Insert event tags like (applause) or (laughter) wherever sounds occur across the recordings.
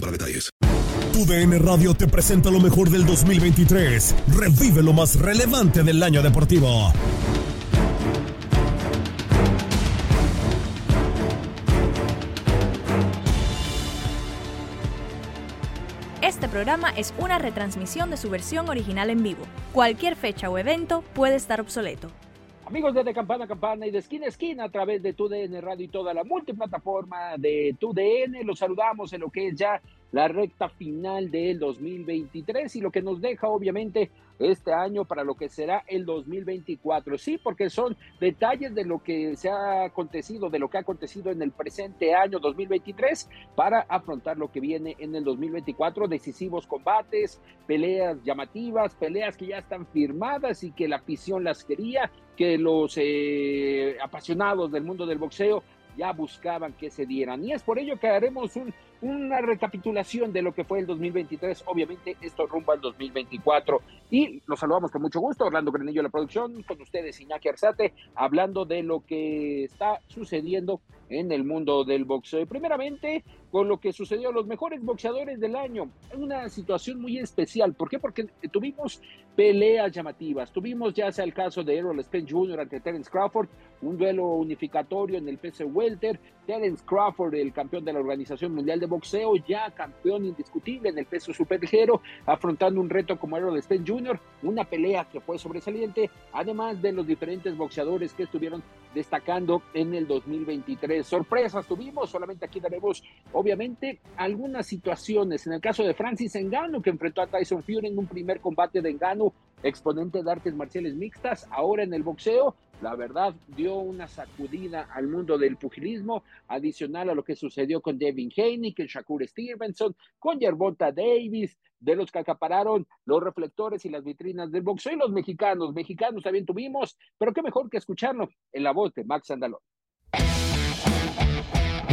para detalles. Tu DN Radio te presenta lo mejor del 2023. Revive lo más relevante del año deportivo. Este programa es una retransmisión de su versión original en vivo. Cualquier fecha o evento puede estar obsoleto. Amigos de, Campana a Campana y de Esquina a Esquina a través de TUDN Radio y toda la multiplataforma de TUDN, los saludamos en lo que es ya la recta final del 2023 y lo que nos deja obviamente este año para lo que será el 2024. Sí, porque son detalles de lo que se ha acontecido, de lo que ha acontecido en el presente año 2023 para afrontar lo que viene en el 2024, decisivos combates, peleas llamativas, peleas que ya están firmadas y que la afición las quería, que los eh, apasionados del mundo del boxeo ya buscaban que se dieran. Y es por ello que haremos un una recapitulación de lo que fue el 2023, obviamente esto rumbo al 2024. Y los saludamos con mucho gusto, Orlando Granillo la producción, con ustedes Iñaki Arzate, hablando de lo que está sucediendo en el mundo del boxeo. Y primeramente, con lo que sucedió, los mejores boxeadores del año. Una situación muy especial. ¿Por qué? Porque tuvimos peleas llamativas. Tuvimos ya sea el caso de Errol Spence Jr. ante Terence Crawford, un duelo unificatorio en el peso welter. Terence Crawford, el campeón de la Organización Mundial de Boxeo, ya campeón indiscutible en el peso superligero, afrontando un reto como Errol Spence Jr., una pelea que fue sobresaliente, además de los diferentes boxeadores que estuvieron destacando en el 2023. Sorpresas tuvimos, solamente aquí daremos obviamente algunas situaciones. En el caso de Francis Engano, que enfrentó a Tyson Fury en un primer combate de Engano, exponente de artes marciales mixtas, ahora en el boxeo, la verdad dio una sacudida al mundo del pugilismo, adicional a lo que sucedió con Devin Haney, con Shakur Stevenson, con Yerbota Davis, de los que acapararon los reflectores y las vitrinas del boxeo y los mexicanos. Mexicanos también tuvimos, pero qué mejor que escucharlo en la voz de Max Andalón.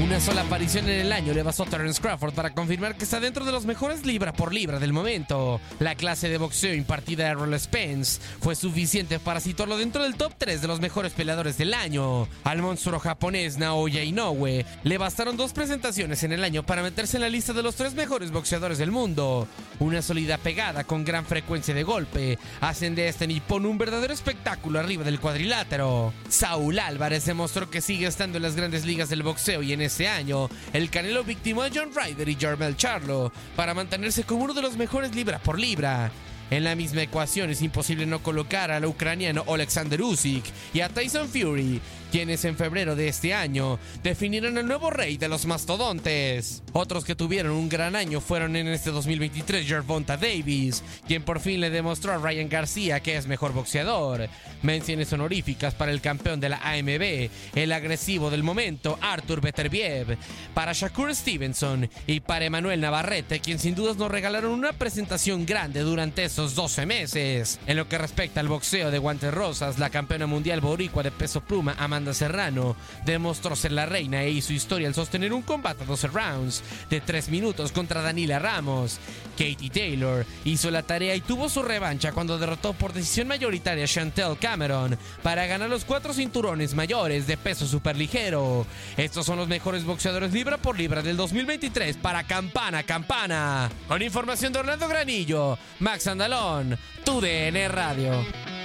Una sola aparición en el año le basó a Terence Crawford para confirmar que está dentro de los mejores libra por libra del momento. La clase de boxeo impartida a Errol Spence fue suficiente para situarlo dentro del top 3 de los mejores peleadores del año. Al monstruo japonés Naoya Inoue le bastaron dos presentaciones en el año para meterse en la lista de los tres mejores boxeadores del mundo. Una sólida pegada con gran frecuencia de golpe hacen de este nipón un verdadero espectáculo arriba del cuadrilátero. Saúl Álvarez demostró que sigue estando en las grandes ligas del boxeo y en este año, el Canelo victimó a John Ryder y Jarmel Charlo para mantenerse como uno de los mejores libra por libra. En la misma ecuación es imposible no colocar al ucraniano Alexander Usyk y a Tyson Fury, quienes en febrero de este año definieron el nuevo rey de los mastodontes. Otros que tuvieron un gran año fueron en este 2023 Gervonta Davis, quien por fin le demostró a Ryan García que es mejor boxeador. Menciones honoríficas para el campeón de la AMB, el agresivo del momento Arthur Beterbiev, para Shakur Stevenson y para Emanuel Navarrete, quien sin dudas nos regalaron una presentación grande durante esos 12 meses. En lo que respecta al boxeo de guantes rosas, la campeona mundial boricua de peso pluma Amanda Serrano demostró ser la reina e hizo historia al sostener un combate a 12 rounds de 3 minutos contra Danila Ramos. Katie Taylor hizo la tarea y tuvo su revancha cuando derrotó por decisión mayoritaria a Chantel Cameron para ganar los cuatro cinturones mayores de peso superligero. Estos son los mejores boxeadores libra por libra del 2023 para Campana Campana. Con información de Orlando Granillo, Max Andalón, tu DN Radio.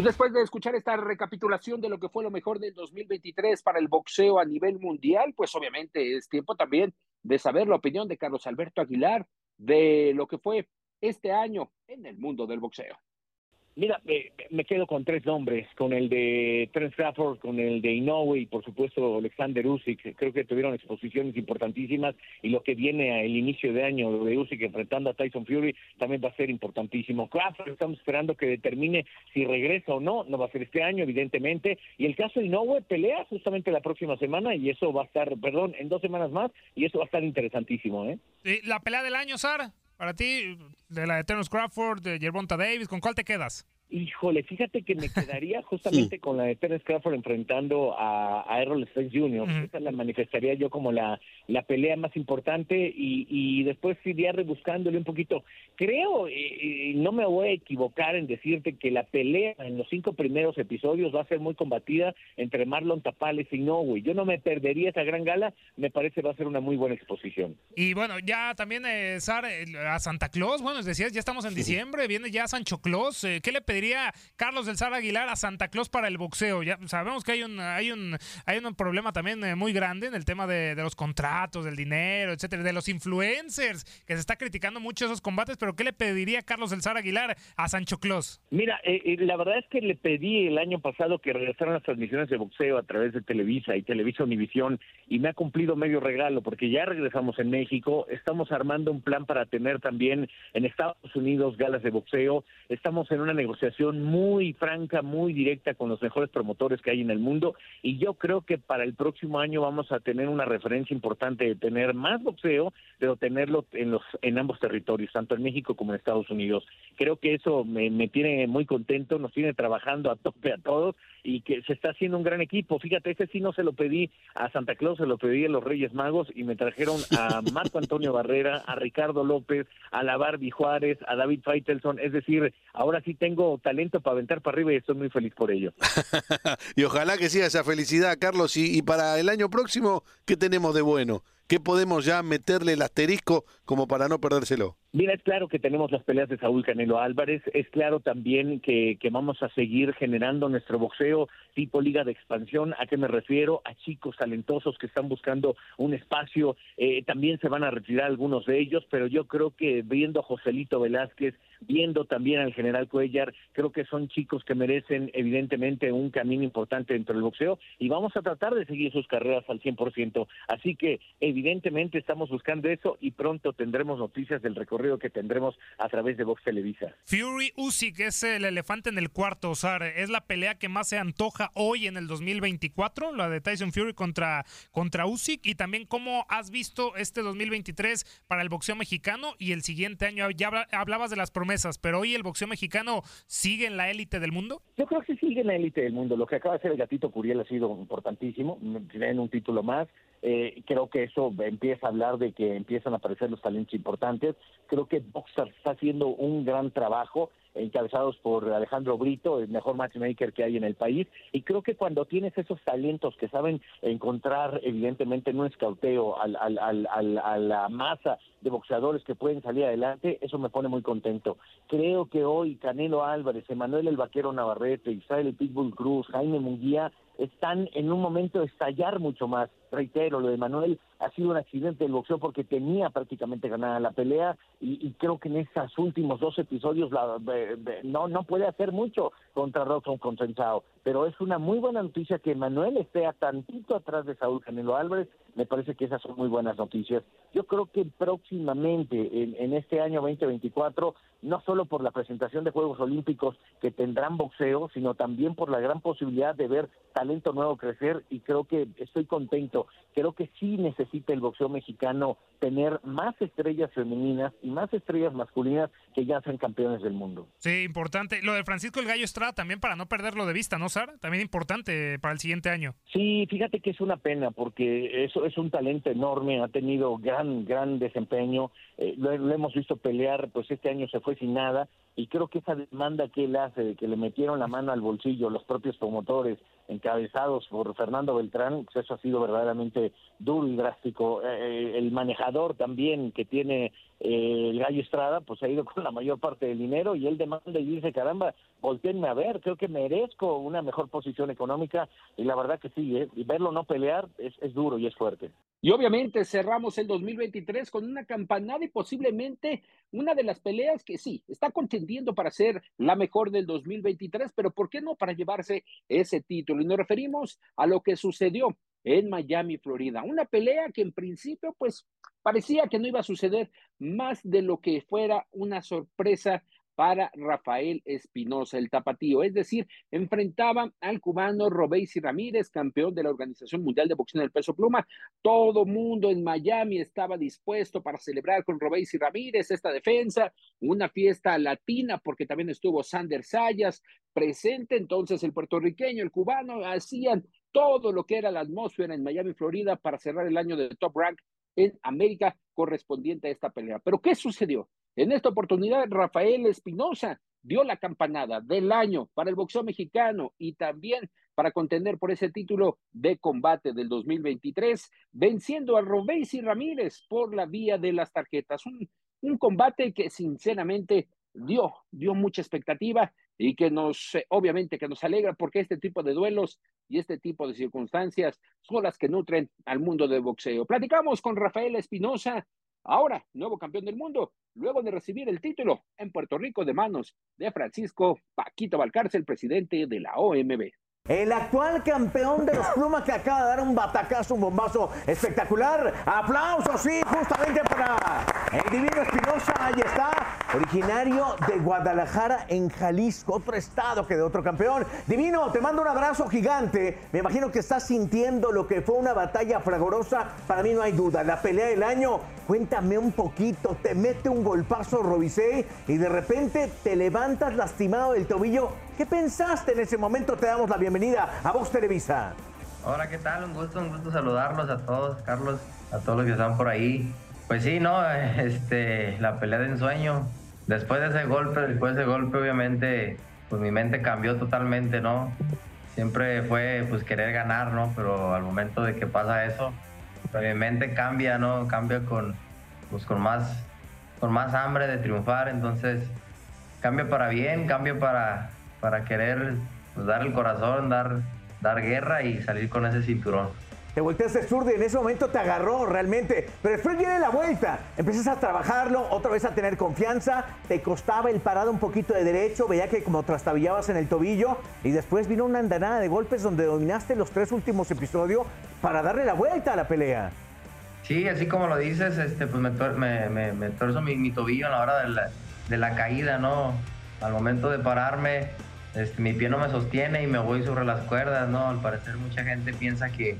Y después de escuchar esta recapitulación de lo que fue lo mejor del 2023 para el boxeo a nivel mundial, pues obviamente es tiempo también de saber la opinión de Carlos Alberto Aguilar de lo que fue este año en el mundo del boxeo. Mira, me quedo con tres nombres, con el de Trent Crawford, con el de Inoue y por supuesto Alexander Usyk. Creo que tuvieron exposiciones importantísimas y lo que viene al inicio de año de Usyk enfrentando a Tyson Fury también va a ser importantísimo. Crawford estamos esperando que determine si regresa o no, no va a ser este año evidentemente. Y el caso de Inoue pelea justamente la próxima semana y eso va a estar, perdón, en dos semanas más y eso va a estar interesantísimo. ¿eh? La pelea del año, Sara. Para ti, de la de Terence Crawford, de Gervonta Davis, ¿con cuál te quedas? Híjole, fíjate que me (laughs) quedaría justamente con la de Terence Crawford enfrentando a, a Errol Spence Jr. Esa la manifestaría yo como la, la pelea más importante y, y después iría rebuscándole un poquito. Creo, y, no me voy a equivocar en decirte que la pelea en los cinco primeros episodios va a ser muy combatida entre Marlon Tapales y Noe. Yo no me perdería esa gran gala, me parece va a ser una muy buena exposición. Y bueno, ya también, eh, Sar, a Santa Claus, bueno, decías, ya estamos en diciembre, viene ya Sancho Claus, eh, ¿qué le pediría diría Carlos del Sar Aguilar a Santa Claus para el boxeo? Ya sabemos que hay un, hay un, hay un problema también eh, muy grande en el tema de, los contratos, del dinero, etcétera, de los influencers, que se está criticando mucho esos combates, pero ¿qué le pediría Carlos del Sar Aguilar a Sancho Claus? Mira, eh, eh, la verdad es que le pedí el año pasado que regresaran las transmisiones de boxeo a través de Televisa y Televisa Univisión y me ha cumplido medio regalo porque ya regresamos en México, estamos armando un plan para tener también en Estados Unidos galas de boxeo, estamos en una negociación muy franca, muy directa con los mejores promotores que hay en el mundo y yo creo que para el próximo año vamos a tener una referencia importante de tener más boxeo, pero tenerlo en los en ambos territorios, tanto en México como en Estados Unidos. Creo que eso me, me tiene muy contento, nos tiene trabajando a tope a todos y que se está haciendo un gran equipo. Fíjate, ese sí no se lo pedí a Santa Claus, se lo pedí a los Reyes Magos y me trajeron a (laughs) Marco Antonio Barrera, a Ricardo López, a la Barbie Juárez, a David Feitelson. Es decir, ahora sí tengo talento para aventar para arriba y estoy muy feliz por ello. (laughs) y ojalá que siga esa felicidad, Carlos. Y, y para el año próximo, ¿qué tenemos de bueno? ¿Qué podemos ya meterle el asterisco como para no perdérselo? Mira, es claro que tenemos las peleas de Saúl Canelo Álvarez, es claro también que, vamos a seguir generando nuestro boxeo tipo liga de expansión. ¿A qué me refiero? A chicos talentosos que están buscando un espacio. Eh, también se van a retirar algunos de ellos, pero yo creo que viendo a Joselito Velázquez, viendo también al general Cuellar, creo que son chicos que merecen evidentemente un camino importante dentro del boxeo y vamos a tratar de seguir sus carreras al 100%. Así que evidentemente estamos buscando eso y pronto tendremos noticias del recorrido que tendremos a través de Vox Televisa. Fury Usyk es el elefante en el cuarto, Sar. Es la pelea que más se antoja hoy en el 2024, la de Tyson Fury contra, contra Usyk y también cómo has visto este 2023 para el boxeo mexicano y el siguiente año. Ya hablabas de las promesas pero hoy el boxeo mexicano sigue en la élite del mundo. Yo creo que sigue en la élite del mundo. Lo que acaba de hacer el gatito Curiel ha sido importantísimo. Tienen un título más. Eh, creo que eso empieza a hablar de que empiezan a aparecer los talentos importantes. Creo que Boxer está haciendo un gran trabajo encabezados por Alejandro Brito, el mejor matchmaker que hay en el país, y creo que cuando tienes esos talentos que saben encontrar, evidentemente, no escauteo al, a la masa de boxeadores que pueden salir adelante, eso me pone muy contento. Creo que hoy Canelo Álvarez, Emanuel el Vaquero Navarrete, Israel el Pitbull Cruz, Jaime Munguía, están en un momento de estallar mucho más. Reitero, lo de Manuel ha sido un accidente del boxeo porque tenía prácticamente ganada la pelea y, creo que en estos últimos dos episodios la, no no puede hacer mucho contra Robson Consensado. Pero es una muy buena noticia que Manuel esté a tantito atrás de Saúl Canelo Álvarez. Me parece que esas son muy buenas noticias. Yo creo que próximamente, en, en este año 2024, no solo por la presentación de Juegos Olímpicos que tendrán boxeo, sino también por la gran posibilidad de ver talento nuevo crecer y creo que estoy contento. Creo que sí necesita el boxeo mexicano tener más estrellas femeninas y más estrellas masculinas que ya sean campeones del mundo. Sí, importante. Lo de Francisco el Gallo Estrada también para no perderlo de vista, ¿no, Sara? También importante para el siguiente año. Sí, fíjate que es una pena porque eso es un talento enorme, ha tenido gran, gran desempeño, eh, lo, lo, hemos visto pelear, pues este año se fue sin nada y creo que esa demanda que él hace, de que le metieron la mano al bolsillo los propios promotores encabezados por Fernando Beltrán, pues eso ha sido verdaderamente duro y drástico. Eh, eh, el manejador también que tiene eh, el Gallo Estrada, pues ha ido con la mayor parte del dinero y él demanda y dice, caramba, volteenme a ver, creo que merezco una mejor posición económica y la verdad que sí, y verlo no pelear es, es duro y es fuerte. Y obviamente cerramos el 2023 con una campanada y posiblemente una de las peleas que sí, está contendiendo para ser la mejor del 2023, pero ¿por qué no para llevarse ese título? Y nos referimos a lo que sucedió en Miami, Florida. Una pelea que en principio pues parecía que no iba a suceder más de lo que fuera una sorpresa para Rafael Espinosa, el tapatío. Es decir, enfrentaba al cubano Robeysi Ramírez, campeón de la Organización Mundial de Boxeo del Peso Pluma. Todo mundo en Miami estaba dispuesto para celebrar con Robeysi Ramírez esta defensa, una fiesta latina, porque también estuvo Sander Sayas presente. Entonces, el puertorriqueño, el cubano, hacían todo lo que era la atmósfera en Miami, Florida, para cerrar el año de Top Rank en América correspondiente a esta pelea. Pero, ¿qué sucedió? En esta oportunidad, Rafael Espinosa dio la campanada del año para el boxeo mexicano y también para contender por ese título de combate del 2023, venciendo a y Ramírez por la vía de las tarjetas. Un, un combate que sinceramente dio, dio mucha expectativa y que nos, eh, obviamente, que nos alegra porque este tipo de duelos y este tipo de circunstancias son las que nutren al mundo del boxeo. Platicamos con Rafael Espinosa, Ahora, nuevo campeón del mundo, luego de recibir el título en Puerto Rico de manos de Francisco Paquito Valcárcel, presidente de la OMB. El actual campeón de los Plumas que acaba de dar un batacazo, un bombazo espectacular. Aplausos, sí, justamente para el Divino Espinosa. Ahí está, originario de Guadalajara, en Jalisco, otro estado que de otro campeón. Divino, te mando un abrazo gigante. Me imagino que estás sintiendo lo que fue una batalla fragorosa. Para mí no hay duda, la pelea del año. Cuéntame un poquito, te mete un golpazo Robisei y de repente te levantas lastimado del tobillo ¿Qué pensaste en ese momento? Te damos la bienvenida a Vox Televisa. Hola, ¿qué tal? Un gusto, un gusto saludarlos a todos, Carlos, a todos los que están por ahí. Pues sí, ¿no? (laughs) Este, la pelea de ensueño. Después de ese golpe, después de ese golpe, obviamente, pues mi mente cambió totalmente, ¿no? Siempre fue, pues, querer ganar, ¿no? Pero al momento de que pasa eso, pues, mi mente cambia, ¿no? Cambia con, pues, con más, con más hambre de triunfar. Entonces, cambia para bien, cambia para, para querer pues, dar el corazón, dar, dar guerra y salir con ese cinturón. Te volteaste zurdo y en ese momento te agarró realmente. Pero después viene la vuelta. Empiezas a trabajarlo, otra vez a tener confianza. Te costaba el parado un poquito de derecho. Veía que como trastabillabas en el tobillo. Y después vino una andanada de golpes donde dominaste los tres últimos episodios para darle la vuelta a la pelea. Sí, así como lo dices, este, pues me, me, me, torzo mi, tobillo a la hora de la, de la caída, ¿no? Al momento de pararme, este, mi pie no me sostiene y me voy sobre las cuerdas, ¿no? Al parecer mucha gente piensa que,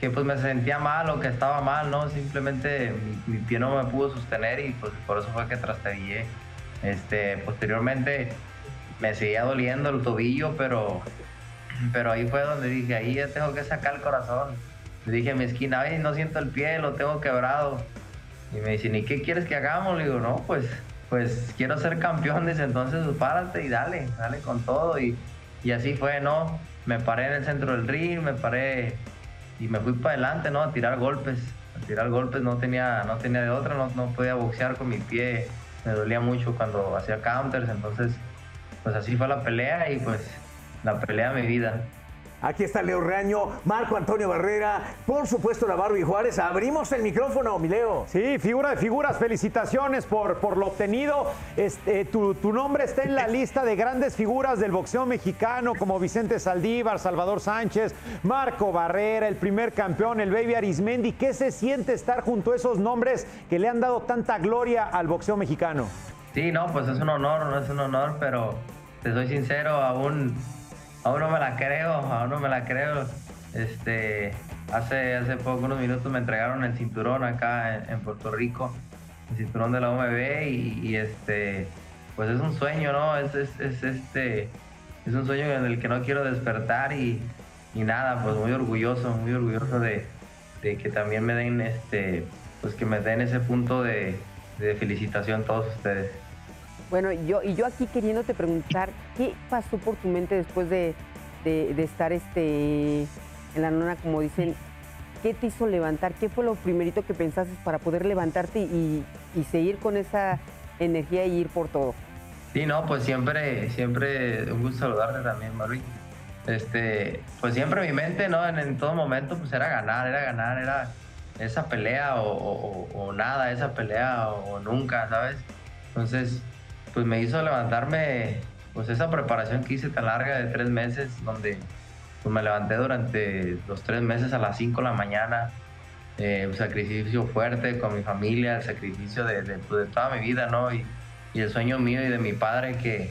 que pues me sentía mal o que estaba mal, ¿no? Simplemente mi, pie no me pudo sostener y pues por eso fue que trastabillé. Este, posteriormente me seguía doliendo el tobillo, pero, pero ahí fue donde dije, ahí ya tengo que sacar el corazón. Le dije a mi esquina, ay, no siento el pie, lo tengo quebrado. Y me dicen, ¿y qué quieres que hagamos? Le digo, no, pues pues quiero ser campeón, dice, entonces párate y dale, dale con todo. Y, y así fue, ¿no? Me paré en el centro del ring, me paré y me fui para adelante, ¿no? A tirar golpes, a tirar golpes, no tenía, no tenía de otra, no, no podía boxear con mi pie, me dolía mucho cuando hacía counters, entonces pues así fue la pelea y pues la pelea de mi vida. Aquí está Leo Reaño, Marco Antonio Barrera, por supuesto la Barbie Juárez. Abrimos el micrófono, mi Leo. Sí, figura de figuras, felicitaciones por, por lo obtenido. Este, tu, nombre está en la lista de grandes figuras del boxeo mexicano, como Vicente Saldívar, Salvador Sánchez, Marco Barrera, el primer campeón, el Baby Arismendi. ¿Qué se siente estar junto a esos nombres que le han dado tanta gloria al boxeo mexicano? Sí, no, pues es un honor, no es un honor, pero te soy sincero, aún Aún no me la creo, aún no me la creo. Este, hace, hace poco, unos minutos me entregaron el cinturón acá en, Puerto Rico, el cinturón de la OMB y, este, pues es un sueño, ¿no? Es, este, es un sueño en el que no quiero despertar y, nada, pues muy orgulloso, muy orgulloso de, que también me den este, pues que me den ese punto de, de felicitación todos ustedes. Bueno, yo, y yo aquí queriéndote preguntar, ¿qué pasó por tu mente después de, estar este, en la nona, como dicen? ¿Qué te hizo levantar? ¿Qué fue lo primerito que pensaste para poder levantarte y, seguir con esa energía y ir por todo? Sí, no, pues siempre, siempre un gusto saludarte también, Marvin. Este, pues siempre mi mente, ¿no? En, todo momento, pues era ganar, era ganar, era esa pelea o, nada, esa pelea o, nunca, ¿sabes? Entonces, pues me hizo levantarme, pues esa preparación que hice tan larga de tres meses, donde pues me levanté durante los tres meses a las 5 de la mañana, eh, un sacrificio fuerte con mi familia, el sacrificio de, pues, toda mi vida, ¿no? Y, el sueño mío y de mi padre que,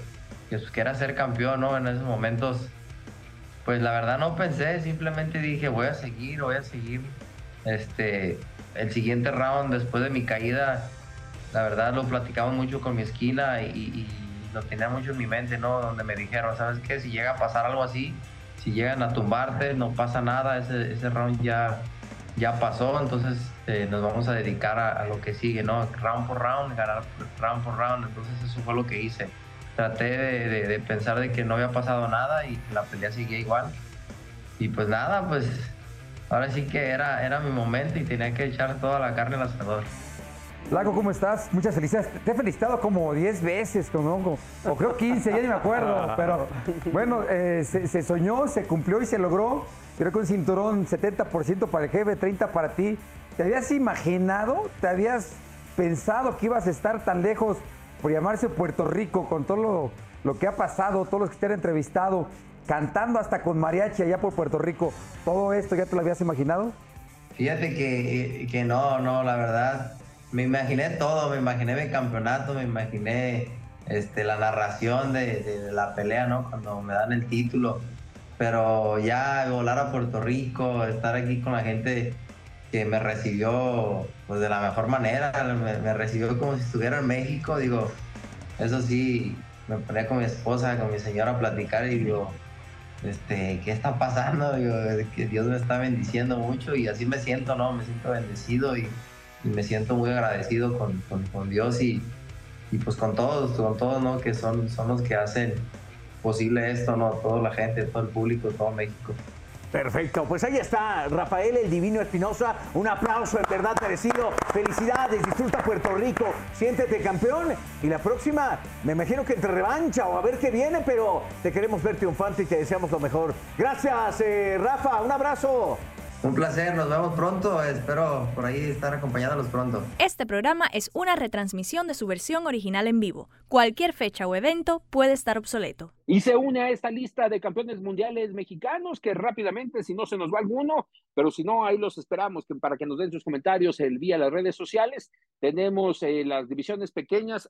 que, pues, era ser campeón, ¿no? En esos momentos, pues la verdad no pensé, simplemente dije, voy a seguir, voy a seguir este, el siguiente round después de mi caída, la verdad lo platicamos mucho con mi esquina y, lo tenía mucho en mi mente, ¿no? Donde me dijeron, ¿sabes qué? Si llega a pasar algo así, si llegan a tumbarte, no pasa nada, ese, ese round ya, ya pasó, entonces eh, nos vamos a dedicar a, lo que sigue, ¿no? Round por round, ganar round por round, entonces eso fue lo que hice. Traté de, de pensar de que no había pasado nada y la pelea seguía igual. Y pues nada, pues ahora sí que era, era mi momento y tenía que echar toda la carne al asador. Lago, ¿cómo estás? Muchas felicidades. Te he felicitado como 10 veces, como, o creo 15, ya ni me acuerdo. (laughs) Pero bueno, eh, se, soñó, se cumplió y se logró. Creo que un cinturón 70% para el jefe, 30% para ti. ¿Te habías imaginado, te habías pensado que ibas a estar tan lejos por llamarse Puerto Rico con todo lo, lo que ha pasado, todos los que te han entrevistado? cantando hasta con mariachi allá por Puerto Rico. ¿Todo esto ya te lo habías imaginado? Fíjate que, que no, no, la verdad. Me imaginé todo, me imaginé mi campeonato, me imaginé este, la narración de, la pelea, ¿no? Cuando me dan el título. Pero ya volar a Puerto Rico, estar aquí con la gente que me recibió pues, de la mejor manera, me, recibió como si estuviera en México, digo, eso sí, me ponía con mi esposa, con mi señora a platicar y digo, este, ¿qué está pasando? que Dios me está bendiciendo mucho y así me siento, ¿no? Me siento bendecido y, me siento muy agradecido con, con, Dios y, y, pues con todos, con todos, ¿no? Que son, son los que hacen posible esto, ¿no? Toda la gente, todo el público, todo México. Perfecto, pues ahí está Rafael el Divino Espinosa, un aplauso en verdad merecido, felicidades, disfruta Puerto Rico, siéntete campeón y la próxima me imagino que entre revancha o a ver qué viene, pero te queremos ver triunfante y te deseamos lo mejor. Gracias eh, Rafa, un abrazo. Un placer, nos vemos pronto. Espero por ahí estar acompañándolos pronto. Este programa es una retransmisión de su versión original en vivo. Cualquier fecha o evento puede estar obsoleto. Y se une a esta lista de campeones mundiales mexicanos que rápidamente, si no se nos va alguno, pero si no, ahí los esperamos que, para que nos den sus comentarios el vía las redes sociales. Tenemos eh, las divisiones pequeñas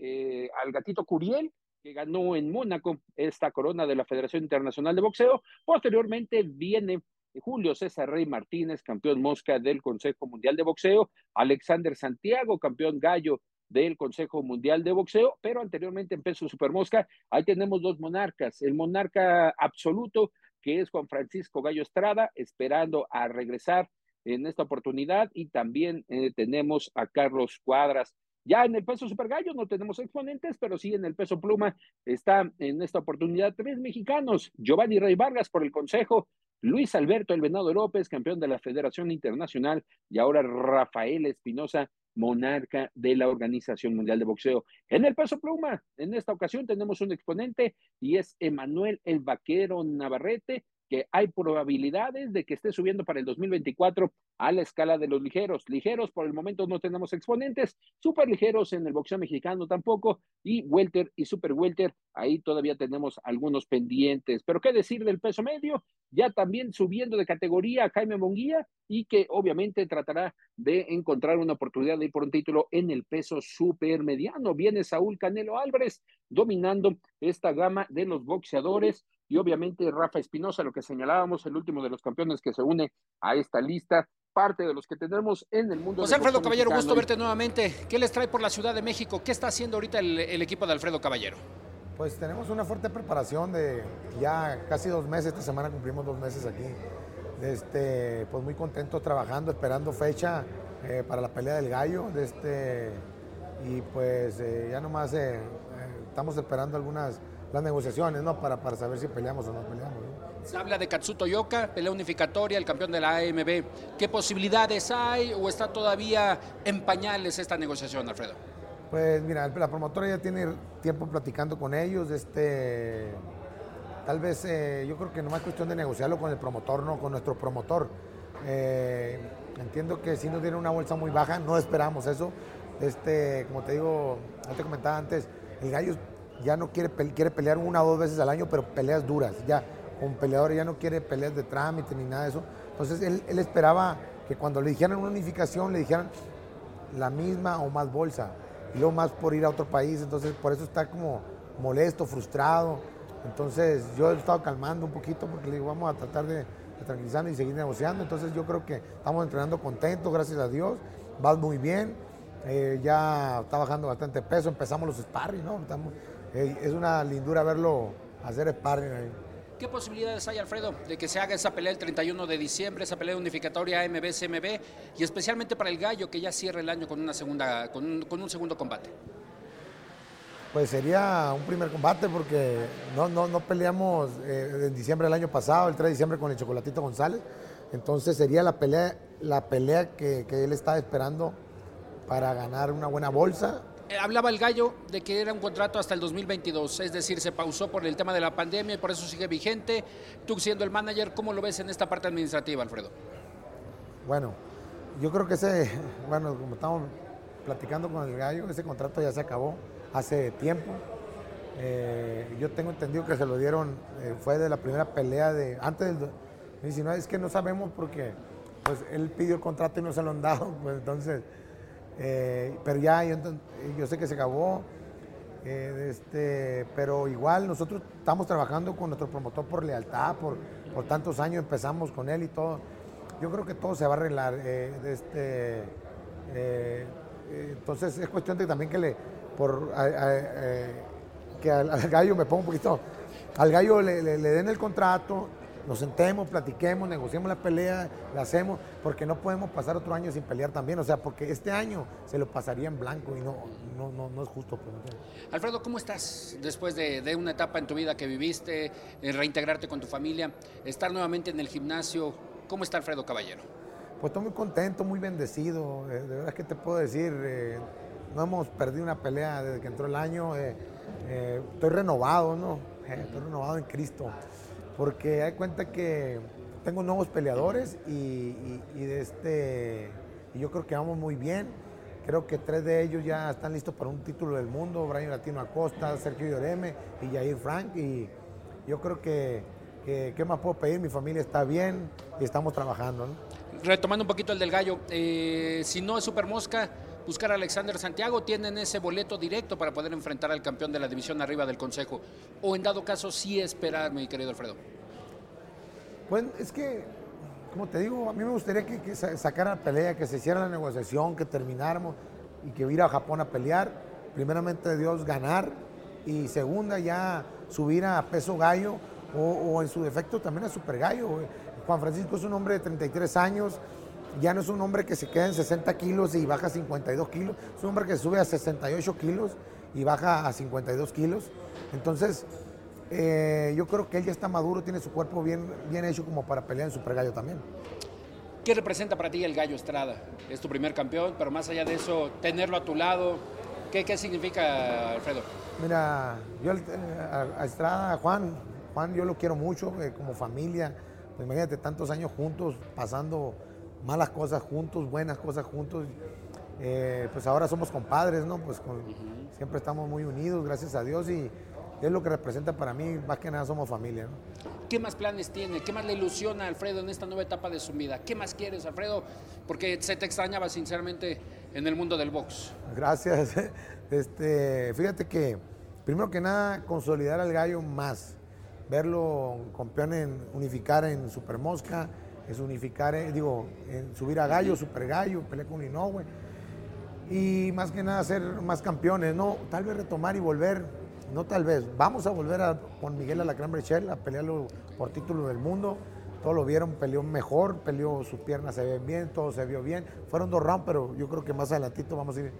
eh, al gatito Curiel, que ganó en Mónaco esta corona de la Federación Internacional de Boxeo. Posteriormente viene Julio César Rey Martínez, campeón mosca del Consejo Mundial de Boxeo, Alexander Santiago, campeón gallo del Consejo Mundial de Boxeo, pero anteriormente en peso supermosca, ahí tenemos dos monarcas, el monarca absoluto, que es Juan Francisco Gallo Estrada, esperando a regresar en esta oportunidad, y también eh, tenemos a Carlos Cuadras. Ya en el peso super gallo no tenemos exponentes, pero sí en el peso pluma está en esta oportunidad tres mexicanos, Giovanni Rey Vargas por el Consejo, Luis Alberto El Venado López, campeón de la Federación Internacional, y ahora Rafael Espinosa, monarca de la Organización Mundial de Boxeo. En el peso pluma, en esta ocasión tenemos un exponente y es Emanuel el Vaquero Navarrete, que hay probabilidades de que esté subiendo para el 2024 a la escala de los ligeros. Ligeros por el momento no tenemos exponentes, super ligeros en el boxeo mexicano tampoco, y welter y super welter, ahí todavía tenemos algunos pendientes. Pero qué decir del peso medio, ya también subiendo de categoría Jaime Monguía y que obviamente tratará de encontrar una oportunidad de ir por un título en el peso super mediano. Viene Saúl Canelo Álvarez dominando esta gama de los boxeadores y obviamente Rafa Espinosa, lo que señalábamos, el último de los campeones que se une a esta lista, parte de los que tenemos en el mundo. José Alfredo Caballero, gusto verte nuevamente. ¿Qué les trae por la Ciudad de México? ¿Qué está haciendo ahorita el, equipo de Alfredo Caballero? Pues tenemos una fuerte preparación de ya casi dos meses, esta semana cumplimos dos meses aquí. Este, pues muy contento trabajando, esperando fecha eh, para la pelea del gallo. De este, y pues eh, ya nomás eh, estamos esperando algunas las negociaciones, ¿no? Para, para saber si peleamos o no peleamos. Se habla de Katsuto Yoka, pelea unificatoria, el campeón de la AMB. ¿Qué posibilidades hay o está todavía en pañales esta negociación, Alfredo? Pues mira, la promotora ya tiene tiempo platicando con ellos. Este, tal vez eh, yo creo que no es cuestión de negociarlo con el promotor, no con nuestro promotor. Eh, entiendo que sí nos dieron una bolsa muy baja, no esperamos eso. Este, como te digo, ya te comentaba antes, el gallo ya no quiere, quiere pelear una o dos veces al año, pero peleas duras. Ya, como peleador ya no quiere peleas de trámite ni nada de eso. Entonces él, él esperaba que cuando le dijeran una unificación, le dijeran la misma o más bolsa. Y luego más por ir a otro país. Entonces por eso está como molesto, frustrado. Entonces yo he estado calmando un poquito porque le digo, vamos a tratar de, de tranquilizarnos y seguir negociando. Entonces yo creo que estamos entrenando contentos, gracias a Dios. Va muy bien. Eh, ya está bajando bastante peso. Empezamos los sparring, ¿no? Eh, es una lindura verlo hacer sparring ahí. ¿Qué posibilidades hay, Alfredo, de que se haga esa pelea el 31 de diciembre, esa pelea unificatoria AMB-CMB y especialmente para el gallo que ya cierre el año con, una segunda, con, un, con un segundo combate? Pues sería un primer combate porque no, no, no peleamos eh, en diciembre del año pasado, el 3 de diciembre con el Chocolatito González. Entonces sería la pelea, la pelea que, que él estaba esperando para ganar una buena bolsa. Eh, Hablaba el gallo de que era un contrato hasta el 2022, es decir, se pausó por el tema de la pandemia y por eso sigue vigente. Tú siendo el manager, ¿cómo lo ves en esta parte administrativa, Alfredo? Bueno, yo creo que ese, bueno, como estamos platicando con el gallo, ese contrato ya se acabó hace tiempo. Eh, yo tengo entendido que se lo dieron, eh, fue de la primera pelea de antes del 2019, es que no sabemos porque pues él pidió el contrato y no se lo han dado, (laughs) pues entonces, eh, pero ya yo, sé que se acabó, eh, este, pero igual nosotros estamos trabajando con nuestro promotor por lealtad, por, por tantos años empezamos con él y todo. Yo creo que todo se va a arreglar. eh, este, entonces es cuestión de también que le, por, a- que al, al gallo me pongo un poquito, al gallo le den el contrato, nos sentemos, platiquemos, negociemos la pelea, la hacemos, porque no podemos pasar otro año sin pelear también, o sea, porque este año se lo pasaría en blanco y no, no, no, no es justo. pues. Alfredo, ¿cómo estás después de, de una etapa en tu vida que viviste, eh, reintegrarte con tu familia, estar nuevamente en el gimnasio? ¿Cómo está Alfredo Caballero? Pues estoy muy contento, muy bendecido. eh, de verdad que te puedo decir, eh, no hemos perdido una pelea desde que entró el año. eh, eh, estoy renovado, ¿no? Estoy renovado en Cristo. Porque hay cuenta que tengo nuevos peleadores y, de este, yo creo que vamos muy bien. Creo que tres de ellos ya están listos para un título del mundo, Brian Latino Acosta, Sergio Lloreme y Jair Frank. Y yo creo que, que- ¿qué más puedo pedir? Mi familia está bien y estamos trabajando. Retomando un poquito el del gallo, eh, si no es Super Mosca, buscar a Alexander Santiago, tienen ese boleto directo para poder enfrentar al campeón de la división arriba del Consejo. O en dado caso, sí esperar, mi querido Alfredo. Pues es que, como te digo, a mí me gustaría que, que sa- sacara la pelea, que se hiciera la negociación, que termináramos y que ir a Japón a pelear. Primeramente Dios ganar y segunda ya subir a peso gallo o, o en su defecto también a super gallo. Juan Francisco es un hombre de 33 años, ya no es un hombre que se queda en 60 kilos y baja a 52 kilos, es un hombre que sube a 68 kilos y baja a 52 kilos. Entonces, eh, yo creo que él ya está maduro, tiene su cuerpo bien, bien hecho como para pelear en Super Gallo también. ¿Qué representa para ti el gallo Estrada? Es tu primer campeón, pero más allá de eso, tenerlo a tu lado, ¿qué, qué significa, Alfredo? Mira, yo eh, a, a Estrada, a Juan, Juan yo lo quiero mucho eh, como familia. Pues imagínate tantos años juntos, pasando malas cosas juntos, buenas cosas juntos. Eh, pues ahora somos compadres, ¿no? Pues con- siempre estamos muy unidos, gracias a Dios, y es lo que representa para mí, más que nada somos familia, ¿no? ¿Qué más planes tiene? ¿Qué más le ilusiona a Alfredo en esta nueva etapa de su vida? ¿Qué más quieres, Alfredo? Porque se te extrañaba sinceramente en el mundo del box. Gracias. (laughs) Este, fíjate que, primero que nada, consolidar al gallo más. Verlo campeón en unificar en Super Mosca, es unificar, eh, digo, subir a gallo, Super Gallo, pelear con Inoue. Y más que nada ser más campeones, ¿no? Tal vez retomar y volver, no tal vez, vamos a volver a, con Miguel Alacrán Brechel a pelearlo por título del mundo. Todos lo vieron, peleó mejor, peleó, sus piernas se ven bien, todo se vio bien. Fueron dos rounds, pero yo creo que más adelantito vamos a ir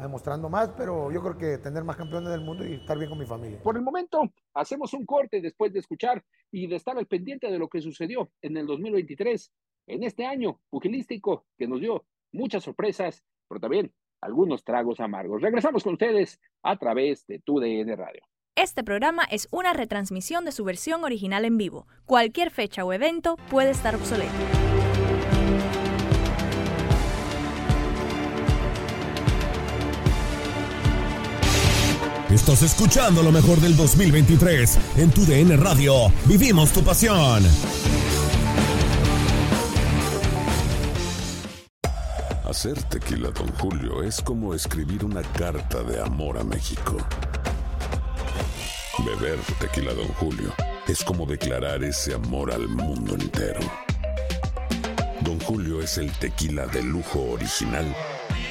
demostrando más, pero yo creo que tener más campeones del mundo y estar bien con mi familia. Por el momento, hacemos un corte después de escuchar y de estar al pendiente de lo que sucedió en el 2023, en este año pugilístico que nos dio muchas sorpresas, pero también algunos tragos amargos. Regresamos con ustedes a través de tu DN Radio. Este programa es una retransmisión de su versión original en vivo. Cualquier fecha o evento puede estar obsoleto. Estás escuchando lo mejor del 2023 en tu DN Radio. Vivimos tu pasión. Hacer tequila, Don Julio, es como escribir una carta de amor a México. Beber tequila, Don Julio, es como declarar ese amor al mundo entero. Don Julio es el tequila de lujo original,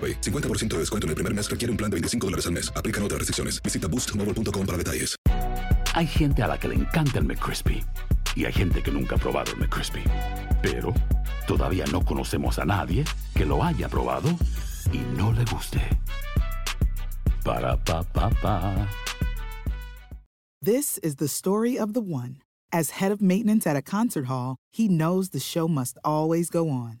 AroPay. 50% de descuento en el primer mes requiere un plan de 25 dólares al mes. Aplican otras restricciones. Visita boostmobile.com para detalles. Hay gente a la que le encanta el McCrispy y hay gente que nunca ha probado el McCrispy. Pero todavía no conocemos a nadie que lo haya probado y no le guste. Para pa pa pa. This is the story of the one. As head of maintenance at a concert hall, he knows the show must always go on.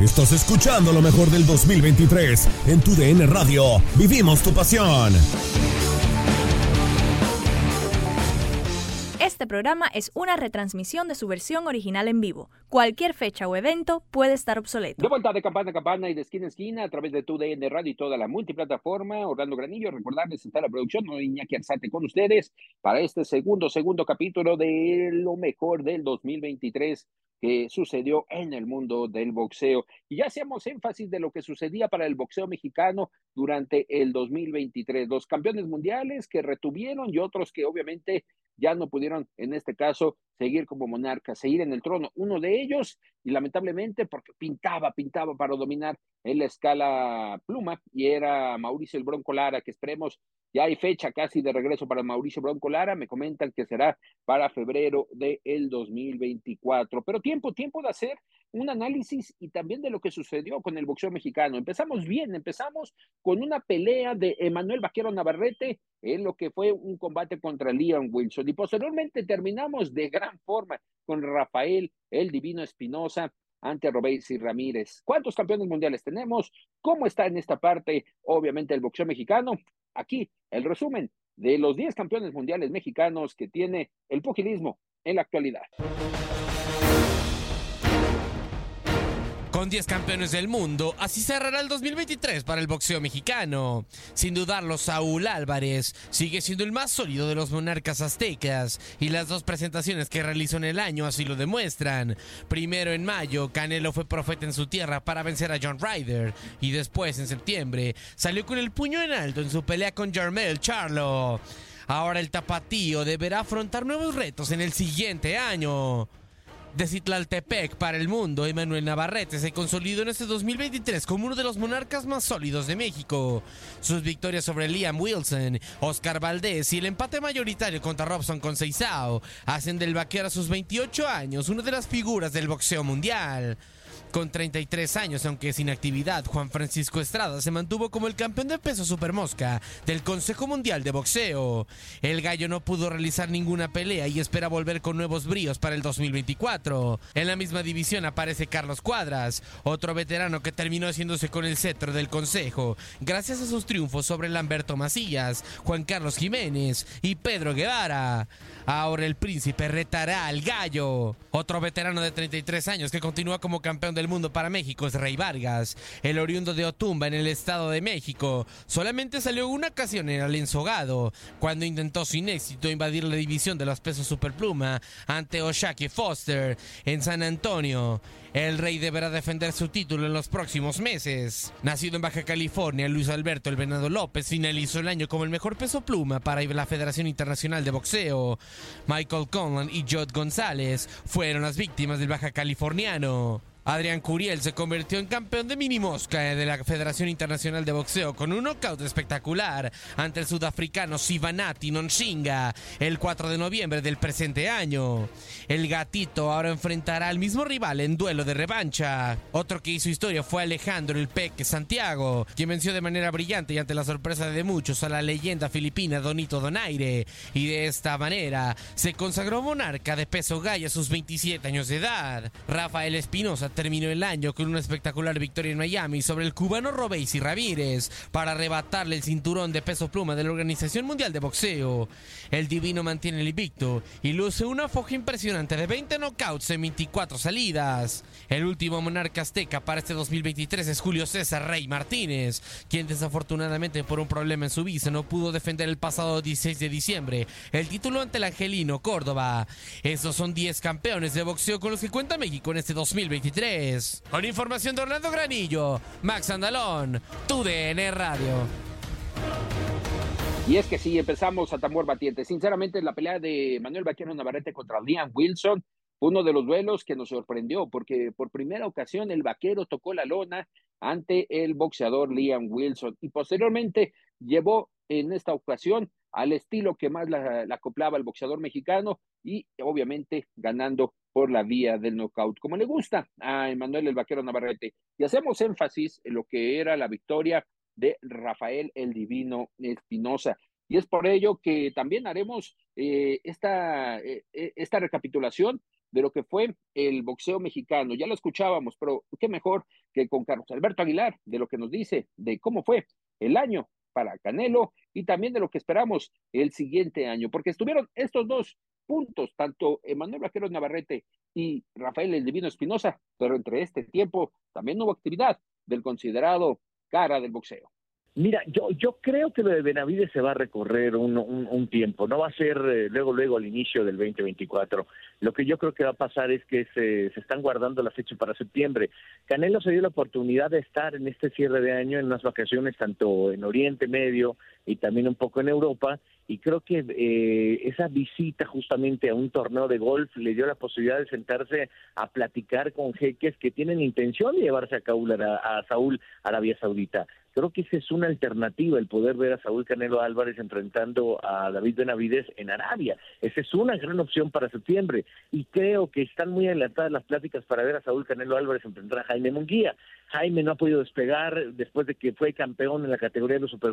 Estás escuchando lo mejor del 2023 en tu DN Radio. Vivimos tu pasión. Este programa es una retransmisión de su versión original en vivo. Cualquier fecha o evento puede estar obsoleto. De vuelta de campana a campana y de esquina a esquina a través de tu DN Radio y toda la multiplataforma. Orlando Granillo, recordarles está la producción, no Iñaki Arzate con ustedes para este segundo, segundo capítulo de lo mejor del 2023 que sucedió en el mundo del boxeo. Y ya hacíamos énfasis de lo que sucedía para el boxeo mexicano durante el 2023. Los campeones mundiales que retuvieron y otros que obviamente ya no pudieron, en este caso, seguir como monarcas, seguir en el trono. Uno de ellos, y lamentablemente, porque pintaba, pintaba para dominar en la escala pluma, y era Mauricio el Bronco Lara, que esperemos, ya hay fecha casi de regreso para Mauricio Bronco Lara, me comentan que será para febrero del 2024. Pero tiempo, tiempo de hacer un análisis y también de lo que sucedió con el boxeo mexicano. Empezamos bien, empezamos con una pelea de Emanuel Vaquero Navarrete en lo que fue un combate contra Leon Wilson y posteriormente terminamos de gran forma con Rafael el Divino Espinosa ante Robéis y Ramírez. ¿Cuántos campeones mundiales tenemos? ¿Cómo está en esta parte, obviamente, el boxeo mexicano? Aquí el resumen de los 10 campeones mundiales mexicanos que tiene el pugilismo en la actualidad. Con 10 campeones del mundo, así cerrará el 2023 para el boxeo mexicano. Sin dudarlo, Saúl Álvarez sigue siendo el más sólido de los monarcas aztecas y las dos presentaciones que realizó en el año así lo demuestran. Primero en mayo, Canelo fue profeta en su tierra para vencer a John Ryder y después en septiembre salió con el puño en alto en su pelea con Jarmel Charlo. Ahora el tapatío deberá afrontar nuevos retos en el siguiente año de Citlaltepec para el mundo, Emanuel Navarrete se consolidó en este 2023 como uno de los monarcas más sólidos de México. Sus victorias sobre Liam Wilson, Oscar Valdés y el empate mayoritario contra Robson Conceizao hacen del vaquero a sus 28 años una de las figuras del boxeo mundial. Con 33 años, aunque sin actividad, Juan Francisco Estrada se mantuvo como el campeón de peso supermosca del Consejo Mundial de Boxeo. El gallo no pudo realizar ninguna pelea y espera volver con nuevos bríos para el 2024. En la misma división aparece Carlos Cuadras, otro veterano que terminó haciéndose con el cetro del Consejo, gracias a sus triunfos sobre Lamberto Macías, Juan Carlos Jiménez y Pedro Guevara. Ahora el príncipe retará al gallo, otro veterano de 33 años que continúa como campeón de del mundo para México es Rey Vargas. El oriundo de Otumba en el Estado de México solamente salió una ocasión en el ensogado, cuando intentó sin éxito invadir la división de los pesos superpluma ante Oshaki Foster en San Antonio. El rey deberá defender su título en los próximos meses. Nacido en Baja California, Luis Alberto El Venado López finalizó el año como el mejor peso pluma para la Federación Internacional de Boxeo. Michael Conlan y Jod González fueron las víctimas del Baja Californiano. Adrián Curiel se convirtió en campeón de mini mosca de la Federación Internacional de Boxeo con un knockout espectacular ante el sudafricano Sivanati Nonshinga el 4 de noviembre del presente año. El gatito ahora enfrentará al mismo rival en duelo de revancha. Otro que hizo historia fue Alejandro El Peque Santiago, quien venció de manera brillante y ante la sorpresa de muchos a la leyenda filipina Donito Donaire y de esta manera se consagró monarca de peso gallo a sus 27 años de edad. Rafael Espinosa terminó el año con una espectacular victoria en Miami sobre el cubano Robéis y Ramírez para arrebatarle el cinturón de peso pluma de la Organización Mundial de Boxeo. El divino mantiene el invicto y luce una foja impresionante de 20 knockouts en 24 salidas. El último monarca azteca para este 2023 es Julio César Rey Martínez, quien desafortunadamente por un problema en su visa no pudo defender el pasado 16 de diciembre el título ante el Angelino Córdoba. Estos son 10 campeones de boxeo con los que cuenta México en este 2023. Con información de Orlando Granillo, Max Andalón, TUDN Radio. Y es que sí, empezamos a tambor batiente. Sinceramente, la pelea de Manuel Vaquero Navarrete contra Liam Wilson uno de los duelos que nos sorprendió, porque por primera ocasión el vaquero tocó la lona ante el boxeador Liam Wilson y posteriormente llevó en esta ocasión al estilo que más la, la acoplaba el boxeador mexicano y obviamente ganando por la vía del knockout, como le gusta a Emanuel el Vaquero Navarrete. Y hacemos énfasis en lo que era la victoria de Rafael el Divino Espinosa. Y es por ello que también haremos eh, esta, eh, eh, esta recapitulación de lo que fue el boxeo mexicano. Ya lo escuchábamos, pero qué mejor que con Carlos Alberto Aguilar, de lo que nos dice de cómo fue el año para Canelo y también de lo que esperamos el siguiente año, porque estuvieron estos dos puntos, tanto Emanuel Vaqueros Navarrete y Rafael El Divino Espinosa, pero entre este tiempo también hubo actividad del considerado cara del boxeo. Mira, yo, yo creo que de Benavides se va a recorrer un, un, tiempo, no va a ser eh, luego, luego al inicio del 2024. Lo que yo creo que va a pasar es que se, se están guardando la fecha para septiembre. Canelo se dio la oportunidad de estar en este cierre de año en unas vacaciones tanto en Oriente Medio y también un poco en Europa y creo que eh, esa visita justamente a un torneo de golf le dio la posibilidad de sentarse a platicar con jeques que tienen intención de llevarse a, Saúl a, Saúl Arabia Saudita. Creo que esa es una alternativa, el poder ver a Saúl Canelo Álvarez enfrentando a David Benavides en Arabia. Esa es una gran opción para septiembre. Y creo que están muy adelantadas las pláticas para ver a Saúl Canelo Álvarez enfrentar a Jaime Munguía. Jaime no ha podido despegar después de que fue campeón en la categoría de los Super